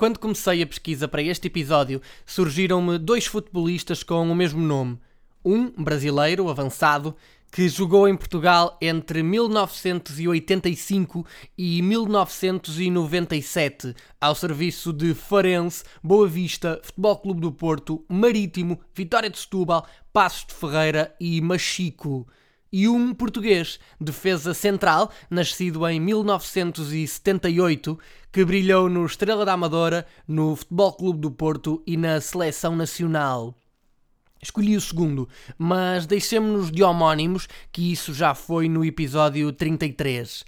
Quando comecei a pesquisa para este episódio, surgiram-me dois futebolistas com o mesmo nome. Um brasileiro avançado que jogou em Portugal entre 1985 e 1997, ao serviço de Farense, Boa Vista, Futebol Clube do Porto, Marítimo, Vitória de Setúbal, Passos de Ferreira e Machico. E um português, defesa central, nascido em 1978, que brilhou no Estrela da Amadora, no Futebol Clube do Porto e na Seleção Nacional. Escolhi o segundo, mas deixemos-nos de homónimos, que isso já foi no episódio 33.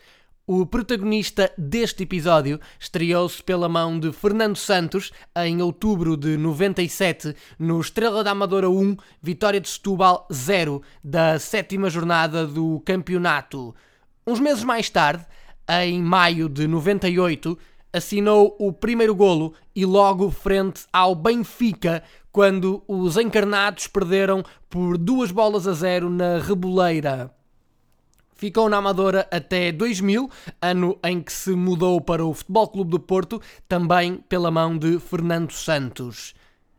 O protagonista deste episódio estreou-se pela mão de Fernando Santos em outubro de 97 no Estrela da Amadora 1, Vitória de Setúbal 0, da sétima jornada do campeonato. Uns meses mais tarde, em maio de 98, assinou o primeiro golo e logo frente ao Benfica, quando os encarnados perderam por duas bolas a zero na Reboleira. Ficou na Amadora até 2000, ano em que se mudou para o Futebol Clube do Porto, também pela mão de Fernando Santos.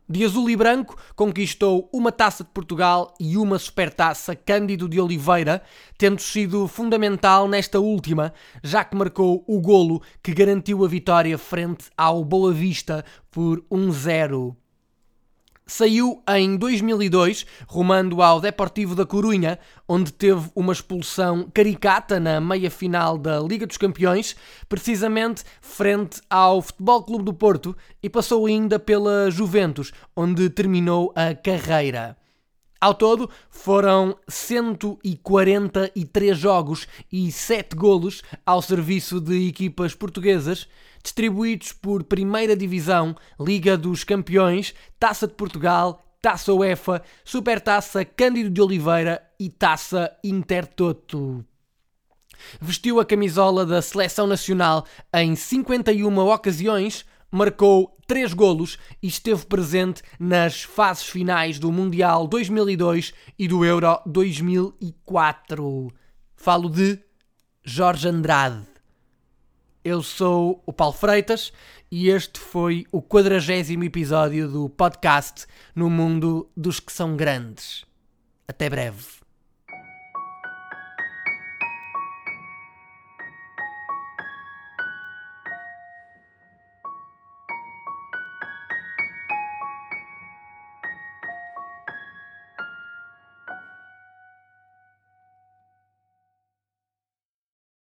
De azul e branco, conquistou uma taça de Portugal e uma supertaça Cândido de Oliveira, tendo sido fundamental nesta última, já que marcou o golo que garantiu a vitória frente ao Boa Vista por 1-0. Saiu em 2002, rumando ao Deportivo da Corunha, onde teve uma expulsão caricata na meia-final da Liga dos Campeões, precisamente frente ao Futebol Clube do Porto, e passou ainda pela Juventus, onde terminou a carreira. Ao todo, foram 143 jogos e 7 golos ao serviço de equipas portuguesas, distribuídos por Primeira Divisão, Liga dos Campeões, Taça de Portugal, Taça UEFA, Supertaça Cândido de Oliveira e Taça Intertoto. Vestiu a camisola da Seleção Nacional em 51 ocasiões, marcou 3 golos e esteve presente nas fases finais do Mundial 2002 e do Euro 2004. Falo de Jorge Andrade. Eu sou o Paulo Freitas e este foi o quadragésimo episódio do podcast No Mundo dos que são grandes. Até breve.